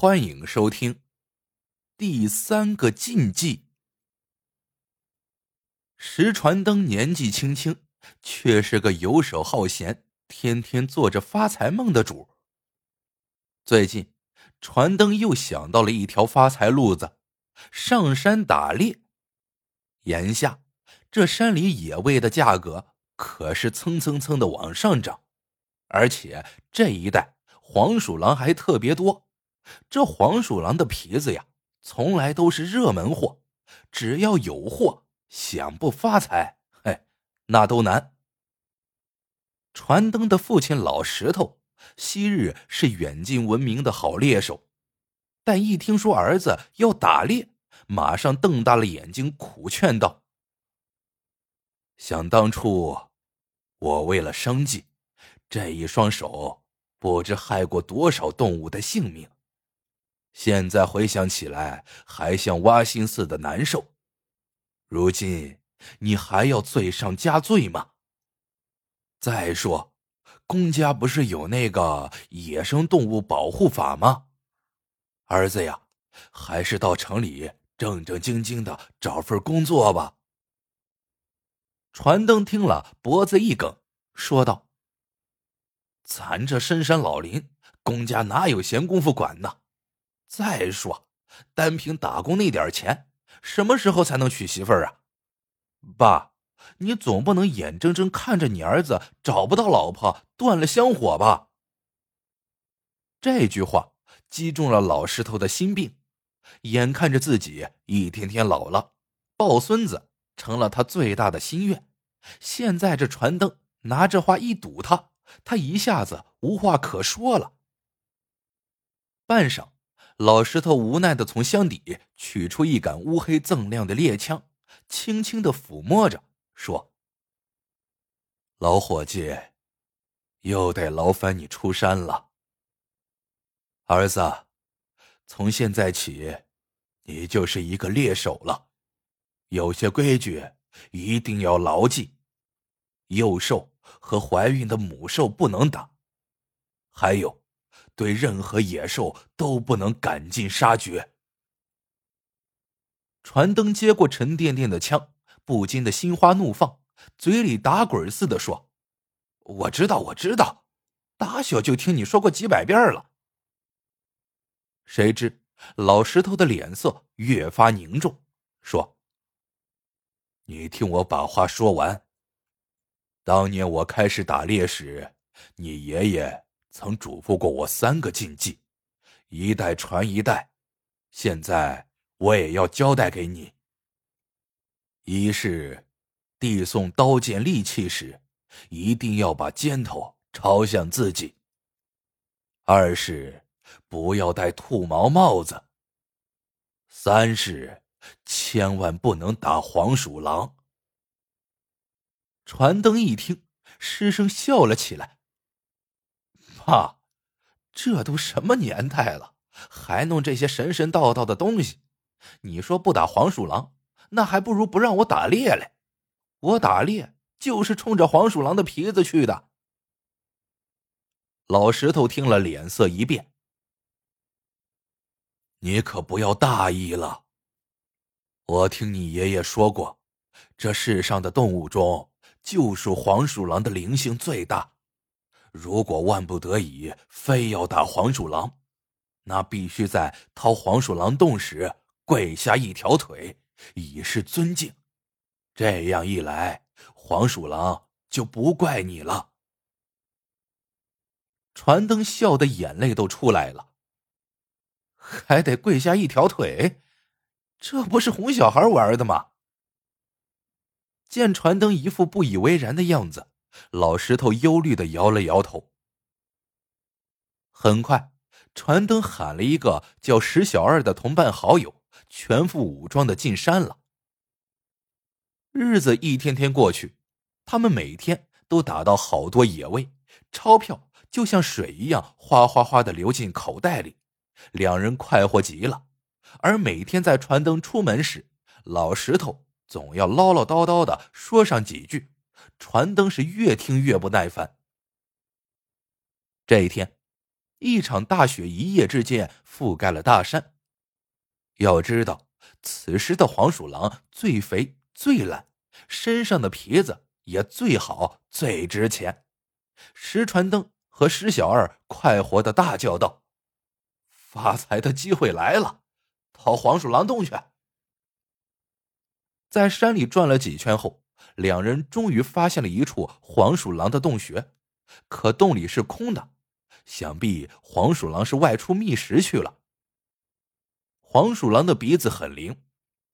欢迎收听第三个禁忌。石传灯年纪轻轻，却是个游手好闲、天天做着发财梦的主。最近，传灯又想到了一条发财路子：上山打猎。眼下，这山里野味的价格可是蹭蹭蹭的往上涨，而且这一带黄鼠狼还特别多。这黄鼠狼的皮子呀，从来都是热门货，只要有货，想不发财，嘿，那都难。传灯的父亲老石头，昔日是远近闻名的好猎手，但一听说儿子要打猎，马上瞪大了眼睛，苦劝道：“想当初，我为了生计，这一双手不知害过多少动物的性命。”现在回想起来，还像挖心似的难受。如今你还要罪上加罪吗？再说，公家不是有那个野生动物保护法吗？儿子呀，还是到城里正正经经的找份工作吧。传灯听了，脖子一梗，说道：“咱这深山老林，公家哪有闲工夫管呢？”再说，单凭打工那点钱，什么时候才能娶媳妇儿啊？爸，你总不能眼睁睁看着你儿子找不到老婆，断了香火吧？这句话击中了老石头的心病，眼看着自己一天天老了，抱孙子成了他最大的心愿。现在这传灯拿这话一堵他，他一下子无话可说了。半晌。老石头无奈的从箱底取出一杆乌黑锃亮的猎枪，轻轻的抚摸着，说：“老伙计，又得劳烦你出山了。儿子，从现在起，你就是一个猎手了。有些规矩一定要牢记：幼兽和怀孕的母兽不能打，还有。”对任何野兽都不能赶尽杀绝。传灯接过沉甸甸的枪，不禁的心花怒放，嘴里打滚似的说：“我知道，我知道，打小就听你说过几百遍了。”谁知老石头的脸色越发凝重，说：“你听我把话说完。当年我开始打猎时，你爷爷……”曾嘱咐过我三个禁忌，一代传一代，现在我也要交代给你。一是递送刀剑利器时，一定要把尖头朝向自己；二是不要戴兔毛帽子；三是千万不能打黄鼠狼。传灯一听，失声笑了起来。啊，这都什么年代了，还弄这些神神道道的东西？你说不打黄鼠狼，那还不如不让我打猎嘞。我打猎就是冲着黄鼠狼的皮子去的。老石头听了，脸色一变：“你可不要大意了。我听你爷爷说过，这世上的动物中，就属黄鼠狼的灵性最大。”如果万不得已非要打黄鼠狼，那必须在掏黄鼠狼洞时跪下一条腿，以示尊敬。这样一来，黄鼠狼就不怪你了。传灯笑的眼泪都出来了，还得跪下一条腿，这不是哄小孩玩的吗？见传灯一副不以为然的样子。老石头忧虑的摇了摇头。很快，传灯喊了一个叫石小二的同伴好友，全副武装的进山了。日子一天天过去，他们每天都打到好多野味，钞票就像水一样哗哗哗的流进口袋里，两人快活极了。而每天在传灯出门时，老石头总要唠唠叨叨的说上几句。传灯是越听越不耐烦。这一天，一场大雪一夜之间覆盖了大山。要知道，此时的黄鼠狼最肥最懒，身上的皮子也最好最值钱。石传灯和石小二快活的大叫道：“发财的机会来了，逃黄鼠狼洞去！”在山里转了几圈后，两人终于发现了一处黄鼠狼的洞穴，可洞里是空的，想必黄鼠狼是外出觅食去了。黄鼠狼的鼻子很灵，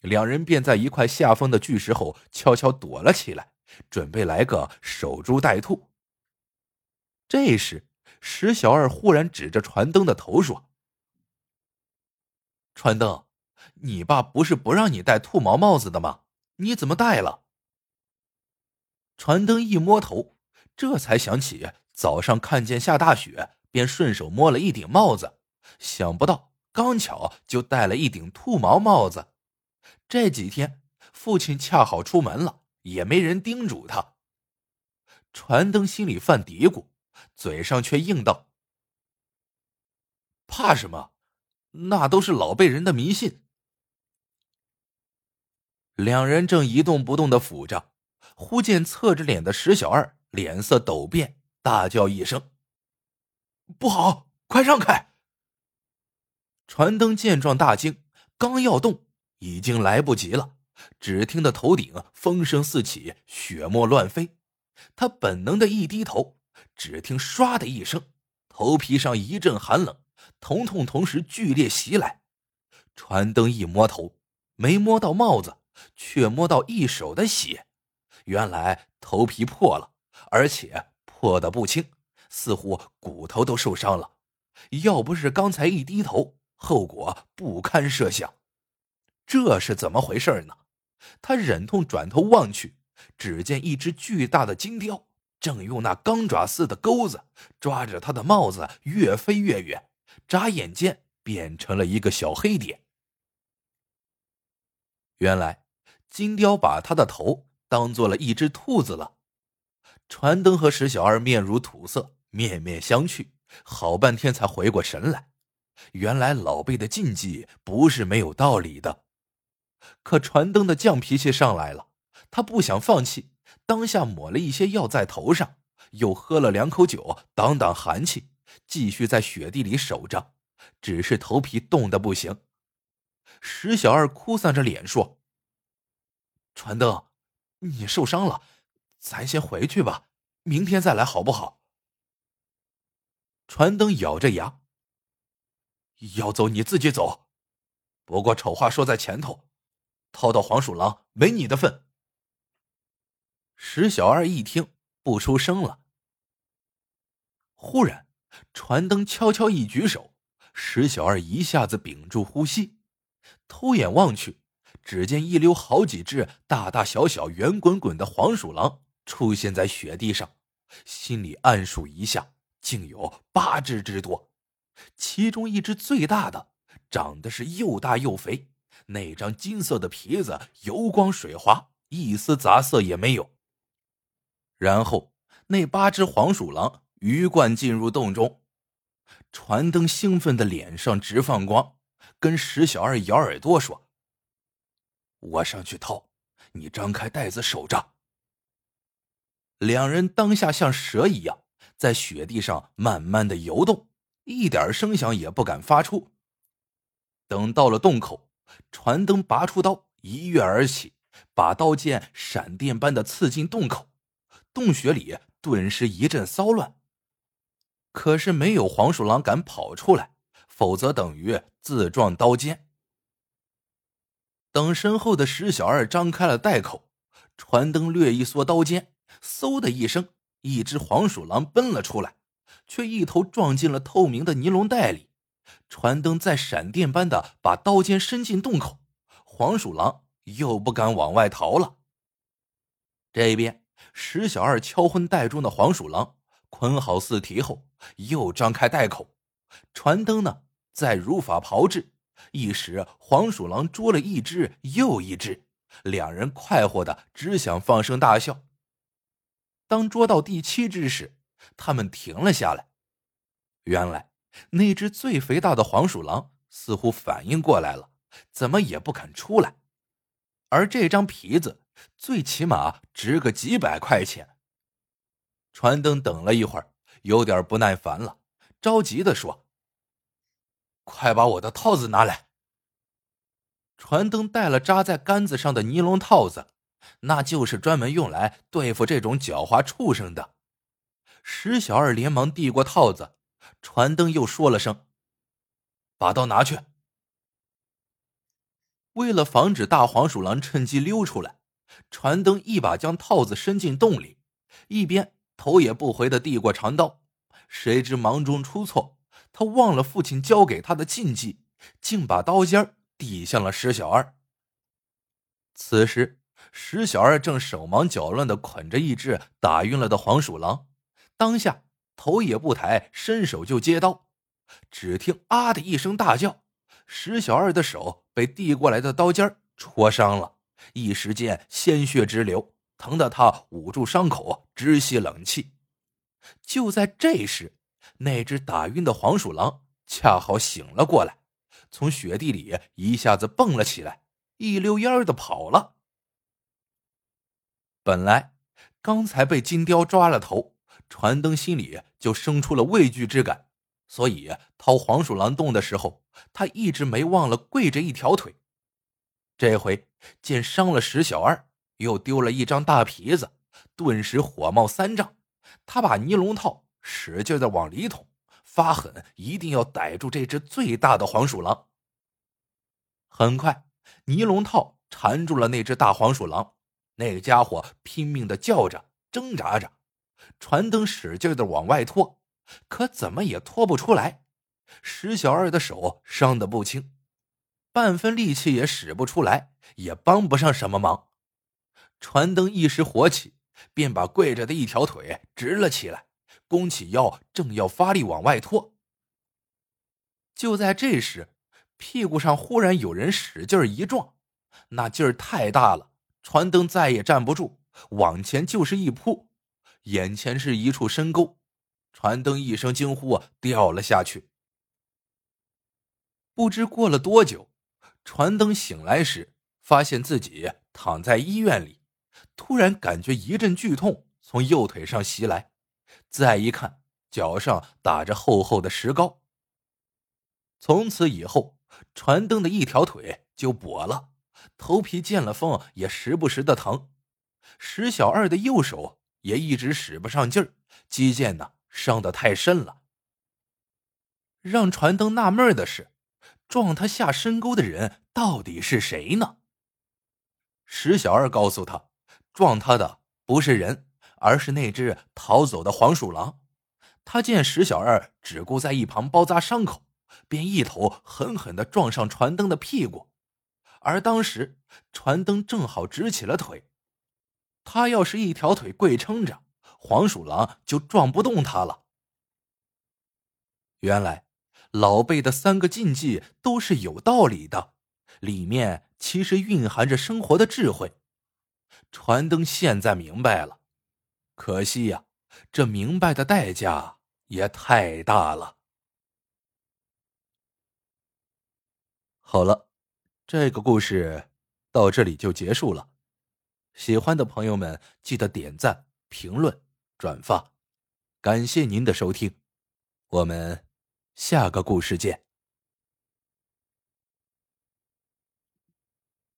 两人便在一块下方的巨石后悄悄躲了起来，准备来个守株待兔。这时，石小二忽然指着船灯的头说：“船灯，你爸不是不让你戴兔毛帽子的吗？你怎么戴了？”传灯一摸头，这才想起早上看见下大雪，便顺手摸了一顶帽子，想不到刚巧就戴了一顶兔毛帽子。这几天父亲恰好出门了，也没人叮嘱他。传灯心里犯嘀咕。嘴上却应道：“怕什么？那都是老辈人的迷信。”两人正一动不动的抚着，忽见侧着脸的石小二脸色陡变，大叫一声：“不好！快让开！”传灯见状大惊，刚要动，已经来不及了。只听得头顶风声四起，血沫乱飞，他本能的一低头。只听“唰”的一声，头皮上一阵寒冷，疼痛同时剧烈袭来。传灯一摸头，没摸到帽子，却摸到一手的血。原来头皮破了，而且破的不轻，似乎骨头都受伤了。要不是刚才一低头，后果不堪设想。这是怎么回事呢？他忍痛转头望去，只见一只巨大的金雕。正用那钢爪似的钩子抓着他的帽子，越飞越远，眨眼间变成了一个小黑点。原来金雕把他的头当做了一只兔子了。传灯和石小二面如土色，面面相觑，好半天才回过神来。原来老辈的禁忌不是没有道理的。可传灯的犟脾气上来了，他不想放弃。当下抹了一些药在头上，又喝了两口酒挡挡寒气，继续在雪地里守着，只是头皮冻得不行。石小二哭丧着脸说：“传灯，你受伤了，咱先回去吧，明天再来好不好？”传灯咬着牙：“要走你自己走，不过丑话说在前头，掏到黄鼠狼没你的份。”石小二一听，不出声了。忽然，传灯悄悄一举手，石小二一下子屏住呼吸，偷眼望去，只见一溜好几只大大小小、圆滚滚的黄鼠狼出现在雪地上，心里暗数一下，竟有八只之多。其中一只最大的，长得是又大又肥，那张金色的皮子油光水滑，一丝杂色也没有。然后，那八只黄鼠狼鱼贯进入洞中，传灯兴奋的脸上直放光，跟石小二咬耳朵说：“我上去掏，你张开袋子守着。”两人当下像蛇一样在雪地上慢慢的游动，一点声响也不敢发出。等到了洞口，传灯拔出刀，一跃而起，把刀剑闪电般的刺进洞口。洞穴里顿时一阵骚乱，可是没有黄鼠狼敢跑出来，否则等于自撞刀尖。等身后的石小二张开了袋口，传灯略一缩刀尖，嗖的一声，一只黄鼠狼奔了出来，却一头撞进了透明的尼龙袋里。传灯在闪电般的把刀尖伸进洞口，黄鼠狼又不敢往外逃了。这边。石小二敲昏袋中的黄鼠狼，捆好四蹄后，又张开袋口。传灯呢，再如法炮制，一时黄鼠狼捉了一只又一只，两人快活的只想放声大笑。当捉到第七只时，他们停了下来。原来那只最肥大的黄鼠狼似乎反应过来了，怎么也不肯出来。而这张皮子最起码值个几百块钱。传灯等了一会儿，有点不耐烦了，着急的说：“快把我的套子拿来！”传灯带了扎在杆子上的尼龙套子，那就是专门用来对付这种狡猾畜生的。石小二连忙递过套子，传灯又说了声：“把刀拿去。”为了防止大黄鼠狼趁机溜出来，传灯一把将套子伸进洞里，一边头也不回的递过长刀。谁知忙中出错，他忘了父亲教给他的禁忌，竟把刀尖递向了石小二。此时，石小二正手忙脚乱的捆着一只打晕了的黄鼠狼，当下头也不抬，伸手就接刀。只听“啊”的一声大叫。石小二的手被递过来的刀尖戳伤了，一时间鲜血直流，疼得他捂住伤口直吸冷气。就在这时，那只打晕的黄鼠狼恰好醒了过来，从雪地里一下子蹦了起来，一溜烟的跑了。本来刚才被金雕抓了头，传灯心里就生出了畏惧之感。所以掏黄鼠狼洞的时候，他一直没忘了跪着一条腿。这回见伤了石小二，又丢了一张大皮子，顿时火冒三丈。他把尼龙套使劲的往里捅，发狠，一定要逮住这只最大的黄鼠狼。很快，尼龙套缠住了那只大黄鼠狼，那个家伙拼命的叫着，挣扎着，传灯使劲的往外拖。可怎么也拖不出来，石小二的手伤得不轻，半分力气也使不出来，也帮不上什么忙。传灯一时火起，便把跪着的一条腿直了起来，弓起腰，正要发力往外拖。就在这时，屁股上忽然有人使劲一撞，那劲儿太大了，传灯再也站不住，往前就是一扑，眼前是一处深沟。传灯一声惊呼啊，掉了下去。不知过了多久，传灯醒来时，发现自己躺在医院里，突然感觉一阵剧痛从右腿上袭来，再一看，脚上打着厚厚的石膏。从此以后，船灯的一条腿就跛了，头皮见了风也时不时的疼。石小二的右手也一直使不上劲儿，肌腱呢。伤得太深了。让船灯纳闷的是，撞他下深沟的人到底是谁呢？石小二告诉他，撞他的不是人，而是那只逃走的黄鼠狼。他见石小二只顾在一旁包扎伤口，便一头狠狠的撞上船灯的屁股。而当时船灯正好直起了腿，他要是一条腿跪撑着。黄鼠狼就撞不动他了。原来老辈的三个禁忌都是有道理的，里面其实蕴含着生活的智慧。船灯现在明白了，可惜呀，这明白的代价也太大了。好了，这个故事到这里就结束了。喜欢的朋友们记得点赞、评论。转发，感谢您的收听，我们下个故事见。